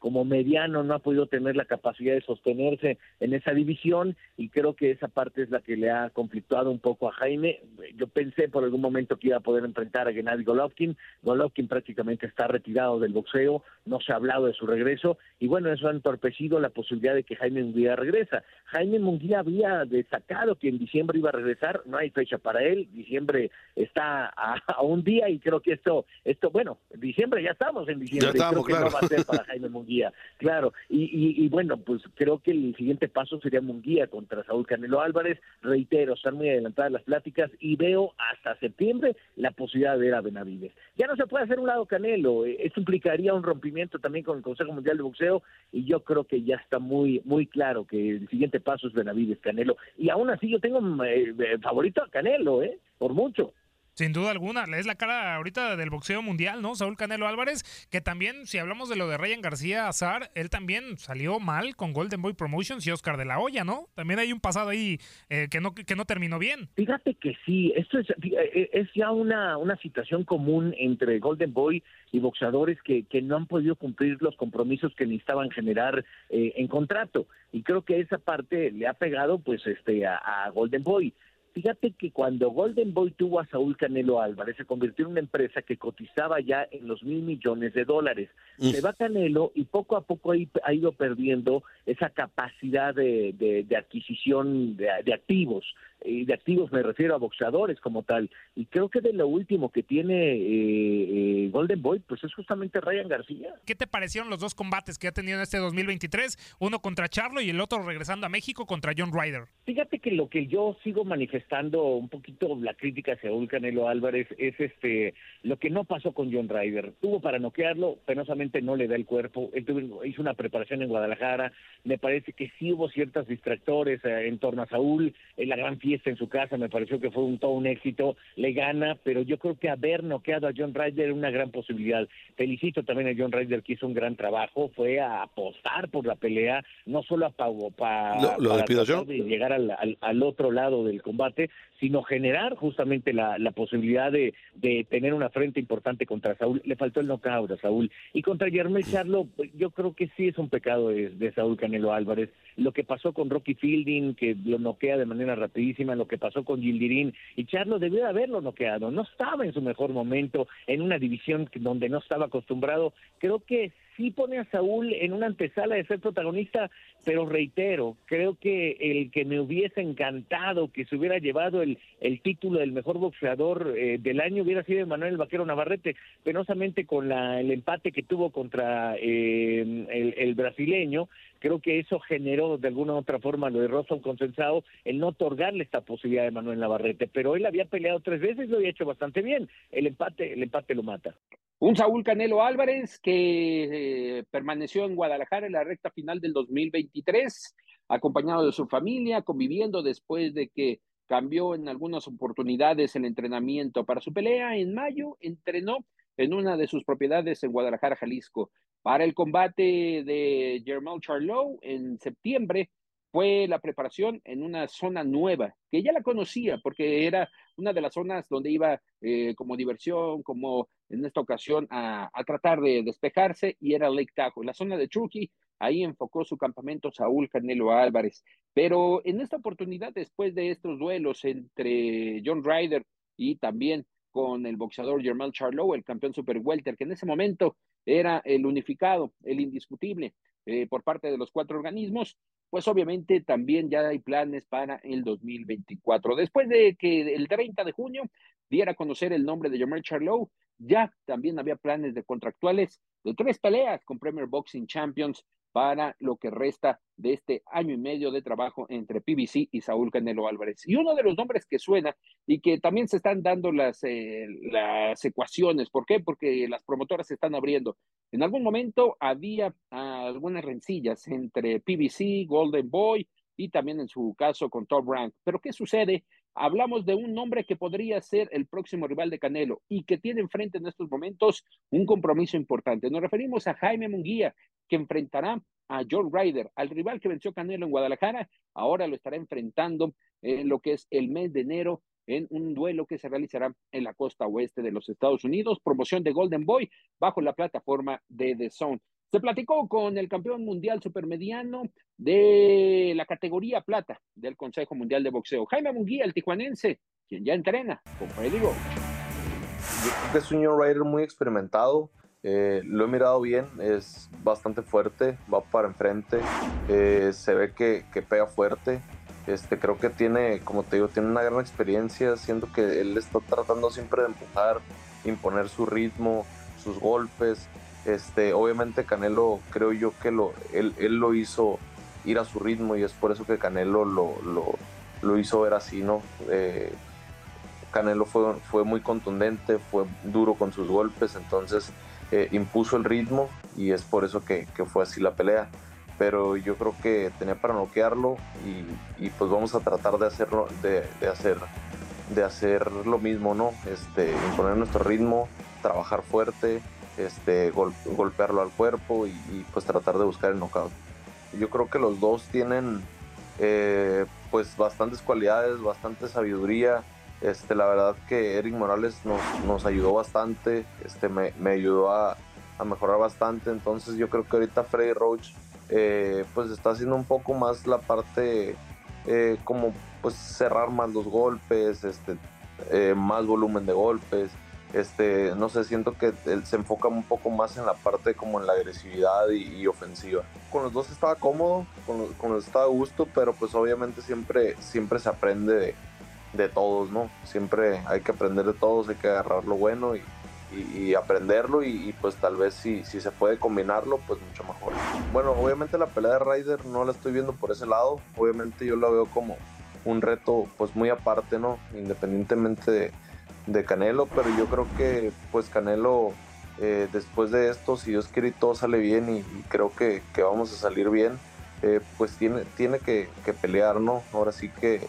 como mediano, no ha podido tener la capacidad de sostenerse en esa división y creo que esa parte es la que le ha conflictuado un poco a Jaime. Yo pensé por algún momento que iba a poder enfrentar a Gennady Golovkin. Golovkin prácticamente está retirado del boxeo, no se ha hablado de su regreso y bueno, eso ha entorpecido la posibilidad de que Jaime Munguía regresa. Jaime Munguía había destacado que en diciembre iba a regresar, no hay fecha para él, diciembre está a, un día y creo que esto, esto bueno, diciembre ya estamos en diciembre, ya estamos, creo claro. que no va a ser para Jaime Munguía, claro, y, y, bueno, pues creo que el siguiente paso sería Munguía contra Saúl Canelo Álvarez, reitero, están muy adelantadas las pláticas y veo hasta septiembre la posibilidad de ver a Benavides. Ya no se puede hacer un lado Canelo, eh, esto implicaría un rompimiento también con el Consejo Mundial de Boxeo y yo creo que ya está muy muy claro que el siguiente paso es Benavides Canelo y aún así yo tengo eh, eh, favorito a Canelo, eh, por mucho. Sin duda alguna, es la cara ahorita del boxeo mundial, ¿no? Saúl Canelo Álvarez, que también, si hablamos de lo de Ryan García Azar, él también salió mal con Golden Boy Promotions y Oscar de la Hoya, ¿no? También hay un pasado ahí eh, que, no, que no terminó bien. Fíjate que sí, esto es, eh, es ya una, una situación común entre Golden Boy y boxeadores que, que no han podido cumplir los compromisos que necesitaban generar eh, en contrato. Y creo que esa parte le ha pegado pues este a Golden Boy. Fíjate que cuando Golden Boy tuvo a Saúl Canelo Álvarez, se convirtió en una empresa que cotizaba ya en los mil millones de dólares. Se va Canelo y poco a poco ha ido perdiendo esa capacidad de, de, de adquisición de, de, activos. Y de activos me refiero a boxeadores como tal. Y creo que de lo último que tiene eh, eh, Golden Boy, pues es justamente Ryan García. ¿Qué te parecieron los dos combates que ha tenido en este 2023? Uno contra Charlo y el otro regresando a México contra John Ryder. Fíjate que lo que yo sigo manifestando un poquito la crítica hacia Saúl Canelo Álvarez es este lo que no pasó con John Ryder. Tuvo para noquearlo, penosamente no le da el cuerpo. Él tuvo, hizo una preparación en Guadalajara. Me parece que sí hubo ciertos distractores eh, en torno a Saúl. En la gran fiesta en su casa me pareció que fue un todo un éxito. Le gana, pero yo creo que haber noqueado a John Ryder era una gran posibilidad. Felicito también a John Ryder que hizo un gran trabajo. Fue a apostar por la pelea, no solo a para llegar al, al, otro lado del combate, sino generar justamente la, la posibilidad de, de, tener una frente importante contra Saúl. Le faltó el knockout a Saúl. Y contra Germán Charlo, yo creo que sí es un pecado de, de, Saúl Canelo Álvarez. Lo que pasó con Rocky Fielding, que lo noquea de manera rapidísima, lo que pasó con Gildirín, y Charlo debió de haberlo noqueado. No estaba en su mejor momento, en una división donde no estaba acostumbrado. Creo que sí pone a Saúl en una antesala de ser protagonista, pero reitero, creo que el que me hubiese encantado que se hubiera llevado el, el título del mejor boxeador eh, del año hubiera sido Manuel Vaquero Navarrete, penosamente con la, el empate que tuvo contra eh, el, el, brasileño, creo que eso generó de alguna u otra forma lo de Rosson consensado el no otorgarle esta posibilidad de Manuel Navarrete, pero él había peleado tres veces y lo había hecho bastante bien, el empate, el empate lo mata. Un Saúl Canelo Álvarez que eh, permaneció en Guadalajara en la recta final del 2023, acompañado de su familia, conviviendo después de que cambió en algunas oportunidades el entrenamiento para su pelea. En mayo entrenó en una de sus propiedades en Guadalajara, Jalisco. Para el combate de Germán Charlot en septiembre, fue la preparación en una zona nueva, que ya la conocía porque era una de las zonas donde iba eh, como diversión, como en esta ocasión a, tratar de despejarse y era Lake Tahoe. La zona de Truckee, ahí enfocó su campamento Saúl Canelo Álvarez. Pero en esta oportunidad, después de estos duelos entre John Ryder y también con el boxeador Germán Charlo, el campeón super welter, que en ese momento era el unificado, el indiscutible eh, por parte de los cuatro organismos, pues obviamente también ya hay planes para el 2024. Después de que el 30 de junio diera a conocer el nombre de Jamel Charlo, ya también había planes de contractuales de tres peleas con Premier Boxing Champions para lo que resta de este año y medio de trabajo entre PBC y Saúl Canelo Álvarez. Y uno de los nombres que suena y que también se están dando las, eh, las ecuaciones, ¿por qué? Porque las promotoras se están abriendo. En algún momento había algunas rencillas entre PBC, Golden Boy y también en su caso con Top Rank. Pero ¿qué sucede? Hablamos de un nombre que podría ser el próximo rival de Canelo y que tiene enfrente en estos momentos un compromiso importante. Nos referimos a Jaime Munguía, que enfrentará a John Ryder, al rival que venció Canelo en Guadalajara, ahora lo estará enfrentando en lo que es el mes de enero en un duelo que se realizará en la costa oeste de los Estados Unidos, promoción de Golden Boy bajo la plataforma de The Zone. Se platicó con el campeón mundial supermediano de la categoría plata del Consejo Mundial de Boxeo, Jaime Munguía, el tijuanense, quien ya entrena con Freddy creo que es un Ryder muy experimentado, eh, lo he mirado bien, es bastante fuerte, va para enfrente, eh, se ve que, que, pega fuerte. Este, creo que tiene, como te digo, tiene una gran experiencia, siento que él está tratando siempre de empujar, imponer su ritmo, sus golpes. Este, obviamente Canelo, creo yo que lo, él, él, lo hizo ir a su ritmo y es por eso que Canelo lo, lo, lo hizo ver así, ¿no? Eh, Canelo fue, fue muy contundente, fue duro con sus golpes, entonces eh, impuso el ritmo y es por eso que, que, fue así la pelea. Pero yo creo que tenía para noquearlo y, y pues vamos a tratar de hacerlo, de, de, hacer, de hacer lo mismo, ¿no? Este, imponer nuestro ritmo, trabajar fuerte, este, golpearlo al cuerpo y, pues tratar de buscar el knockout. Yo creo que los dos tienen eh, pues bastantes cualidades, bastante sabiduría. Este, la verdad que Eric Morales nos, nos ayudó bastante, este, me, me ayudó a, a, mejorar bastante. Entonces yo creo que ahorita Freddy Roach eh, pues está haciendo un poco más la parte eh, como pues cerrar más los golpes, este, más volumen de golpes este, no sé, siento que él se enfoca un poco más en la parte como en la agresividad y, y ofensiva. Con los dos estaba cómodo, con los, con los estaba a gusto, pero pues obviamente siempre, siempre se aprende de, de todos, ¿no? Siempre hay que aprender de todos, hay que agarrar lo bueno y, y- aprenderlo y, pues tal vez si, si se puede combinarlo, pues mucho mejor. Bueno, obviamente la pelea de Ryder no la estoy viendo por ese lado, obviamente yo la veo como un reto pues muy aparte, ¿no? Independientemente de, Canelo, pero yo creo que pues Canelo eh, después de esto, si Dios quiere y todo sale bien y, creo que, que vamos a salir bien, eh, pues tiene, tiene que, que pelear, ¿no? Ahora sí que,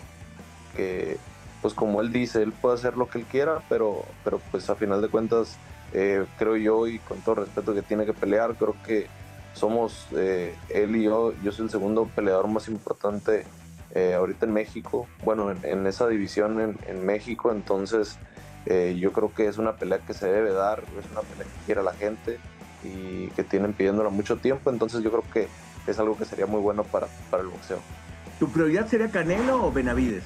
que, pues como él dice, él puede hacer lo que él quiera, pero, pero pues a final de cuentas eh, creo yo y con todo respeto que tiene que pelear, creo que somos eh, él y yo, yo soy el segundo peleador más importante eh, ahorita en México, bueno, en, esa división en, México, entonces yo creo que es una pelea que se debe dar, es una pelea que quiere la gente y que tienen pidiéndola mucho tiempo, entonces yo creo que es algo que sería muy bueno para, para el boxeo. ¿Tu prioridad sería Canelo o Benavides?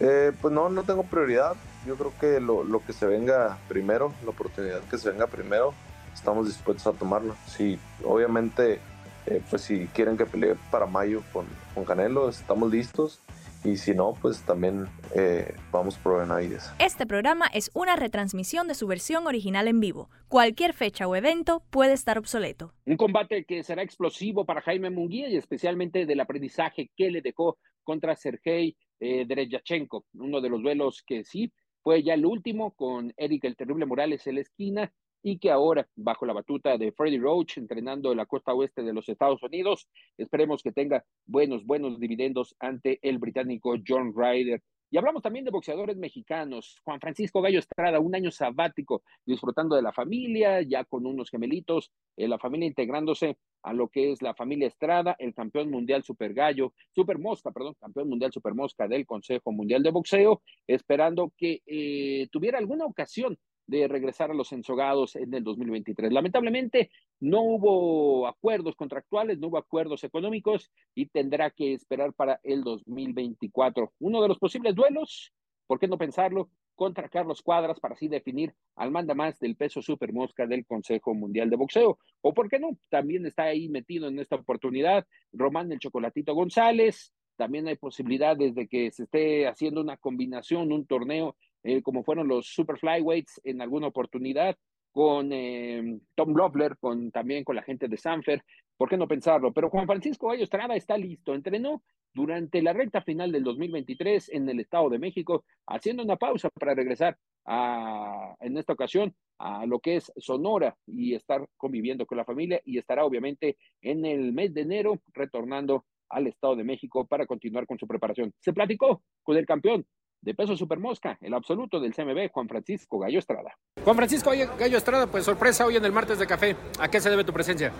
Eh, pues no, no tengo prioridad. Yo creo que lo, lo que se venga primero, la oportunidad que se venga primero, estamos dispuestos a tomarlo. Sí, obviamente, eh, pues si quieren que pelee para mayo con, con Canelo, estamos listos. Y si no, pues también eh, vamos por Benavides. Este programa es una retransmisión de su versión original en vivo. Cualquier fecha o evento puede estar obsoleto. Un combate que será explosivo para Jaime Munguía y especialmente del aprendizaje que le dejó contra Sergei eh, Dereyachenko, uno de los duelos que sí fue ya el último con Eric el Terrible Morales en la esquina y que ahora, bajo la batuta de Freddy Roach, entrenando en la costa oeste de los Estados Unidos, esperemos que tenga buenos, buenos dividendos ante el británico John Ryder. Y hablamos también de boxeadores mexicanos. Juan Francisco Gallo Estrada, un año sabático, disfrutando de la familia, ya con unos gemelitos, eh, la familia integrándose a lo que es la familia Estrada, el campeón mundial Super Gallo, Super Mosca, perdón, campeón mundial Super Mosca del Consejo Mundial de Boxeo, esperando que eh, tuviera alguna ocasión de regresar a los ensogados en el 2023. Lamentablemente no hubo acuerdos contractuales, no hubo acuerdos económicos y tendrá que esperar para el 2024. Uno de los posibles duelos, ¿por qué no pensarlo? Contra Carlos Cuadras para así definir al manda más del peso super mosca del Consejo Mundial de Boxeo. O por qué no, también está ahí metido en esta oportunidad Román el Chocolatito González. También hay posibilidades de que se esté haciendo una combinación, un torneo eh, como fueron los Super Flyweights en alguna oportunidad, con eh, Tom Loeffler, con, también con la gente de Sanfer, ¿por qué no pensarlo? Pero Juan Francisco Gallo Estrada está listo, entrenó durante la recta final del 2023 en el Estado de México, haciendo una pausa para regresar a, en esta ocasión a lo que es Sonora y estar conviviendo con la familia y estará obviamente en el mes de enero retornando al Estado de México para continuar con su preparación. Se platicó con el campeón de peso supermosca, el absoluto del CMB, Juan Francisco Gallo Estrada. Juan Francisco Gallo Estrada, pues sorpresa hoy en el martes de café. ¿A qué se debe tu presencia?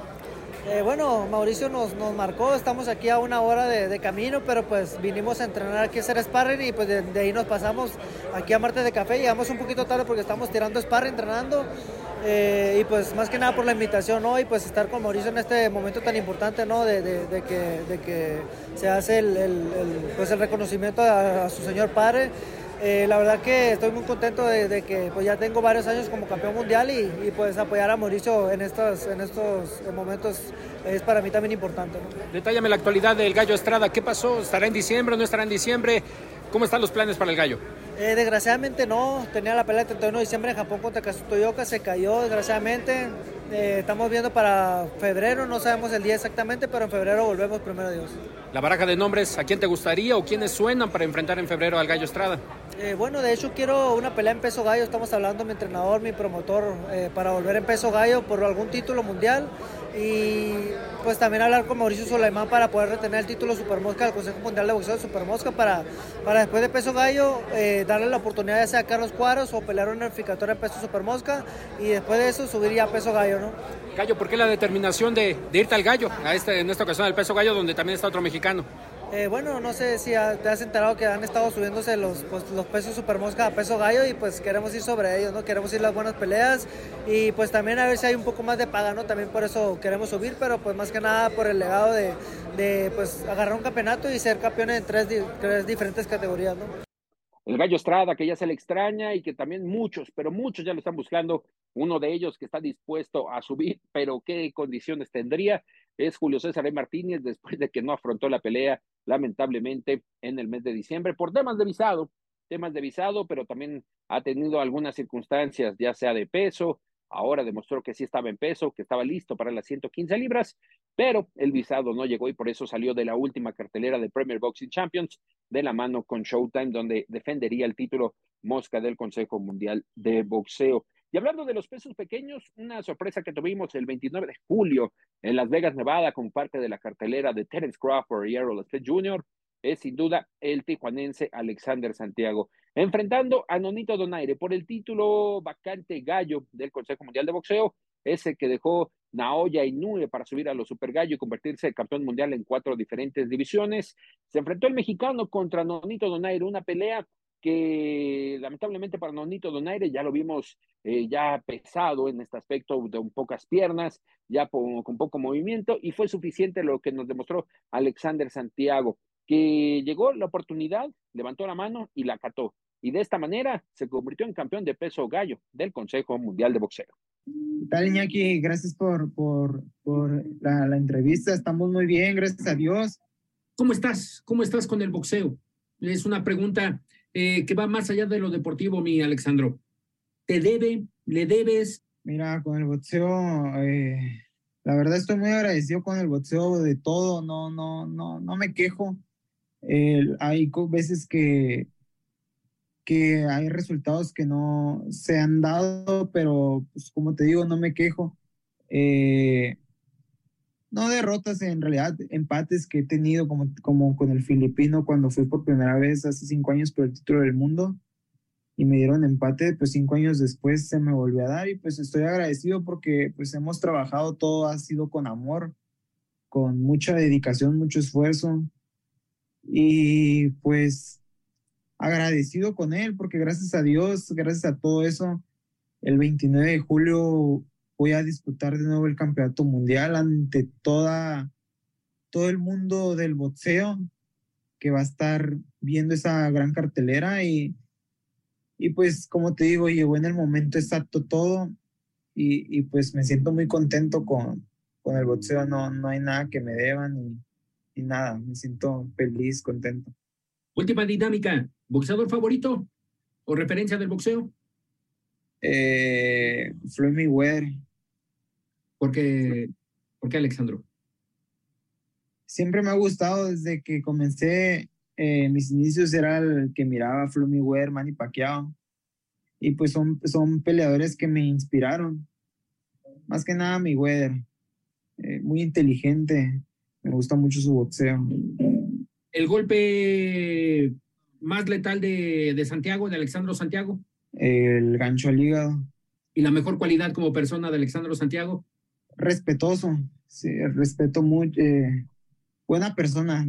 Eh, bueno, Mauricio nos, nos marcó, estamos aquí a una hora de, camino, pero pues vinimos a entrenar aquí a hacer sparring y pues de, ahí nos pasamos aquí a Martes de Café. Llegamos un poquito tarde porque estamos tirando sparring, entrenando eh, y pues más que nada por la invitación hoy, pues estar con Mauricio en este momento tan importante, ¿no? De, que, se hace el, pues el reconocimiento a, a su señor padre. Eh, la verdad que estoy muy contento de, de, que pues ya tengo varios años como campeón mundial y, y, pues apoyar a Mauricio en estos, en estos momentos es para mí también importante. ¿no? Detállame la actualidad del Gallo Estrada. ¿Qué pasó? ¿Estará en diciembre o no estará en diciembre? ¿Cómo están los planes para el Gallo? Eh, desgraciadamente no, tenía la pelea el 31 de diciembre en Japón contra Kazutoyoka, se cayó desgraciadamente. Eh, estamos viendo para febrero, no sabemos el día exactamente, pero en febrero volvemos primero Dios. La baraja de nombres, ¿a quién te gustaría o quiénes suenan para enfrentar en febrero al Gallo Estrada? Eh, bueno, de hecho quiero una pelea en peso gallo, estamos hablando mi entrenador, mi promotor, eh, para volver en peso gallo por algún título mundial y pues también hablar con Mauricio Soleimán para poder retener el título Supermosca del Consejo Mundial de Boxeo de Supermosca para, para después de peso gallo eh, darle la oportunidad ya sea a Carlos Cuadros o pelear una unificatoria en peso Supermosca y después de eso subir ya a peso gallo, ¿no? Gallo, ¿por qué la determinación de, de irte al gallo, a este, en esta ocasión al peso gallo donde también está otro mexicano? Eh, bueno, no sé si te has enterado que han estado subiéndose los, pues, los pesos supermosca a peso gallo y pues queremos ir sobre ellos, ¿no? Queremos ir las buenas peleas y pues también a ver si hay un poco más de paga, ¿no? También por eso queremos subir, pero pues más que nada por el legado de, de pues agarrar un campeonato y ser campeones en tres, tres diferentes categorías, ¿no? el Gallo Estrada, que ya se le extraña y que también muchos, pero muchos ya lo están buscando. Uno de ellos que está dispuesto a subir, (laughs) pero qué condiciones tendría, es Julio César E. Martínez, después de que no afrontó la pelea, lamentablemente, en el mes de diciembre, por temas de visado, temas de visado, pero también ha tenido algunas circunstancias, ya sea de peso, ahora demostró que sí estaba en peso, que estaba listo para las 115 libras, pero el visado no llegó y por eso salió de la última cartelera de Premier Boxing Champions de la mano con Showtime, donde defendería el título Mosca del Consejo Mundial de Boxeo. Y hablando de los pesos pequeños, una sorpresa que tuvimos el 29 de julio en Las Vegas, Nevada, con parte de la cartelera de Terence Crawford y Errol Spence Jr., es sin duda el tijuanense Alexander Santiago, enfrentando a Nonito Donaire por el título vacante gallo del Consejo Mundial de Boxeo, ese que dejó Naoya Inoue para subir a los Super Gallo y convertirse en campeón mundial en cuatro diferentes divisiones. Se enfrentó el mexicano contra Nonito Donaire, una pelea que lamentablemente para Nonito Donaire ya lo vimos eh, ya pesado en este aspecto de un pocas piernas, ya con, con, poco movimiento y fue suficiente lo que nos demostró Alexander Santiago, que llegó la oportunidad, levantó la mano y la acató. Y de esta manera se convirtió en campeón de peso gallo del Consejo Mundial de Boxeo. Tal Iñaki, gracias por, por, por la, la entrevista. Estamos muy bien, gracias a Dios. ¿Cómo estás? ¿Cómo estás con el boxeo? Es una pregunta eh, que va más allá de lo deportivo, mi Alexandro. ¿Te debe? ¿Le debes? Mira, con el boxeo, eh, la verdad estoy muy agradecido con el boxeo de todo, no, no, no, no me quejo. Hay veces que, que hay resultados que no se han dado, pero pues como te digo, no me quejo. Eh, no derrotas, en realidad empates que he tenido como, como con el filipino cuando fui por primera vez hace cinco años por el título del mundo y me dieron empate, pues cinco años después se me volvió a dar y pues estoy agradecido porque pues hemos trabajado, todo ha sido con amor, con mucha dedicación, mucho esfuerzo y pues agradecido con él porque gracias a Dios, gracias a todo eso, el 29 de julio voy a disputar de nuevo el campeonato mundial ante toda, todo el mundo del boxeo que va a estar viendo esa gran cartelera y, y pues como te digo, llegó en el momento exacto todo y, y pues me siento muy contento con, con el boxeo, no, no hay nada que me deban y, y nada, me siento feliz, contento. Última dinámica, ¿boxeador favorito o referencia del boxeo? Eh, Floyd Mayweather. ¿Por qué, ¿Por qué Alexandro? Siempre me ha gustado desde que comencé, eh, mis inicios era el que miraba Floyd Mayweather, Manny Pacquiao. Y pues son, son peleadores que me inspiraron. Más que nada Mayweather. Eh, muy inteligente. Me gusta mucho su boxeo. ¿El golpe más letal de, de Santiago, de Alexandro Santiago? El gancho al hígado. ¿Y la mejor cualidad como persona de Alexandro Santiago? Respetuoso, sí, respeto mucho, eh, buena persona.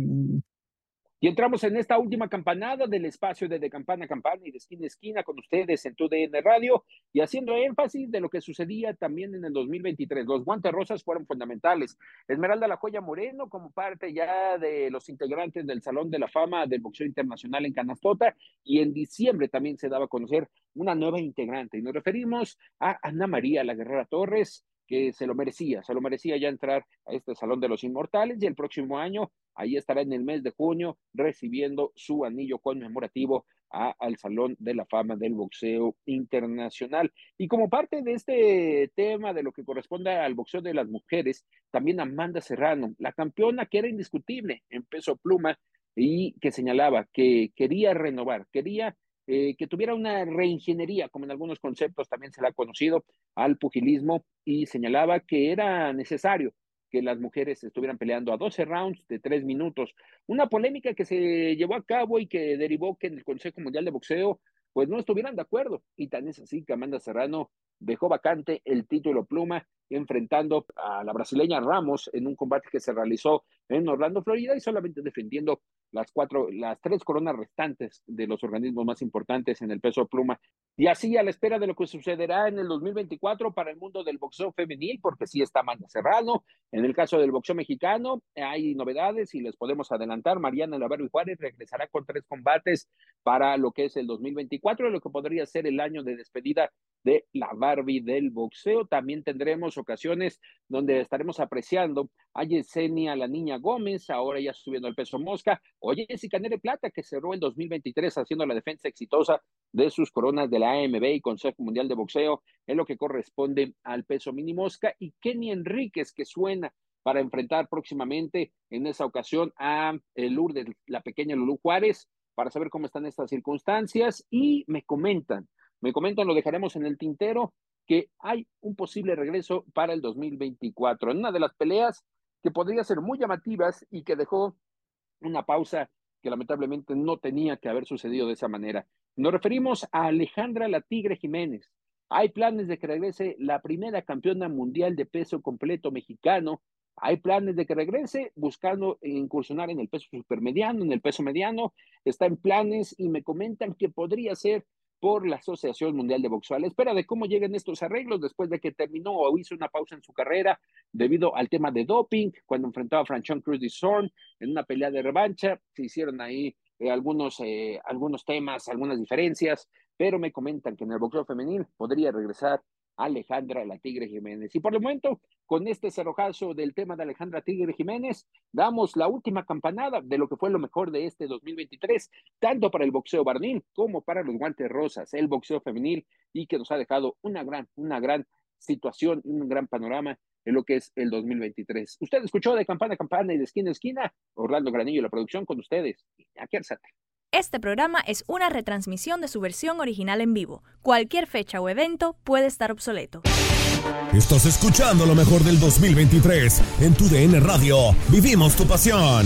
Y entramos en esta última campanada del espacio de, de campana a campana y de esquina a esquina con ustedes en tu DN Radio y haciendo énfasis de lo que sucedía también en el 2023. Los guantes rosas fueron fundamentales. Esmeralda La Joya Moreno como parte ya de los integrantes del Salón de la Fama del Boxeo Internacional en Canastota y en diciembre también se daba a conocer una nueva integrante y nos referimos a Ana María La Guerrera Torres, que se lo merecía, se lo merecía ya entrar a este Salón de los Inmortales y el próximo año, ahí estará en el mes de junio, recibiendo su anillo conmemorativo al Salón de la Fama del Boxeo Internacional. Y como parte de este tema de lo que corresponde al boxeo de las mujeres, también Amanda Serrano, la campeona que era indiscutible en peso pluma y que señalaba que quería renovar, quería eh, que tuviera una reingeniería, como en algunos conceptos también se le ha conocido al pugilismo, y señalaba que era necesario que las mujeres estuvieran peleando a 12 rounds de 3 minutos. Una polémica que se llevó a cabo y que derivó que en el Consejo Mundial de Boxeo pues no estuvieran de acuerdo. Y tan es así que Amanda Serrano dejó vacante el título pluma enfrentando a la brasileña Ramos en un combate que se realizó en Orlando, Florida, y solamente defendiendo las cuatro, las tres coronas restantes de los organismos más importantes en el peso pluma. Y así a la espera de lo que sucederá en el 2024 para el mundo del boxeo femenil, porque sí está Manda Serrano. En el caso del boxeo mexicano, hay novedades y les podemos adelantar. Mariana Lavero y Juárez regresará con tres combates para lo que es el 2024, lo que podría ser el año de despedida de la Barbie del boxeo. También tendremos ocasiones donde estaremos apreciando a Yesenia, la niña Gómez, ahora ya subiendo el peso mosca, o Jessica Nere Plata, que cerró el 2023 haciendo la defensa exitosa de sus coronas de la AMB y Consejo Mundial de Boxeo en lo que corresponde al peso mini mosca, y Kenny Enríquez, que suena para enfrentar próximamente en esa ocasión a el Lourdes, la pequeña Lulú Juárez, para saber cómo están estas circunstancias. Y me comentan me comentan, lo dejaremos en el tintero, que hay un posible regreso para el 2024. En una de las peleas que podría ser muy llamativas y que dejó una pausa que lamentablemente no tenía que haber sucedido de esa manera. Nos referimos a Alejandra La Tigre Jiménez. Hay planes de que regrese la primera campeona mundial de peso completo mexicano. Hay planes de que regrese buscando incursionar en el peso supermediano, en el peso mediano. Está en planes y me comentan que podría ser por la Asociación Mundial de Boxeo. A espera de cómo lleguen estos arreglos después de que terminó o hizo una pausa en su carrera debido al tema de doping, cuando enfrentaba a Franchon Cruz de Zorn en una pelea de revancha, se hicieron ahí eh, algunos, eh, algunos temas, algunas diferencias, pero me comentan que en el boxeo femenil podría regresar Alejandra La Tigre Jiménez. Y por el momento, con este cerrojazo del tema de Alejandra Tigre Jiménez, damos la última campanada de lo que fue lo mejor de este 2023, tanto para el boxeo barnil como para los guantes rosas, el boxeo femenil, y que nos ha dejado una gran, una gran situación, un gran panorama en lo que es el 2023. Usted escuchó de campana a campana y de esquina a esquina, Orlando Granillo la producción con ustedes. Aquí al este programa es una retransmisión de su versión original en vivo. Cualquier fecha o evento puede estar obsoleto. Estás escuchando lo mejor del 2023 en tu DN Radio. Vivimos tu pasión.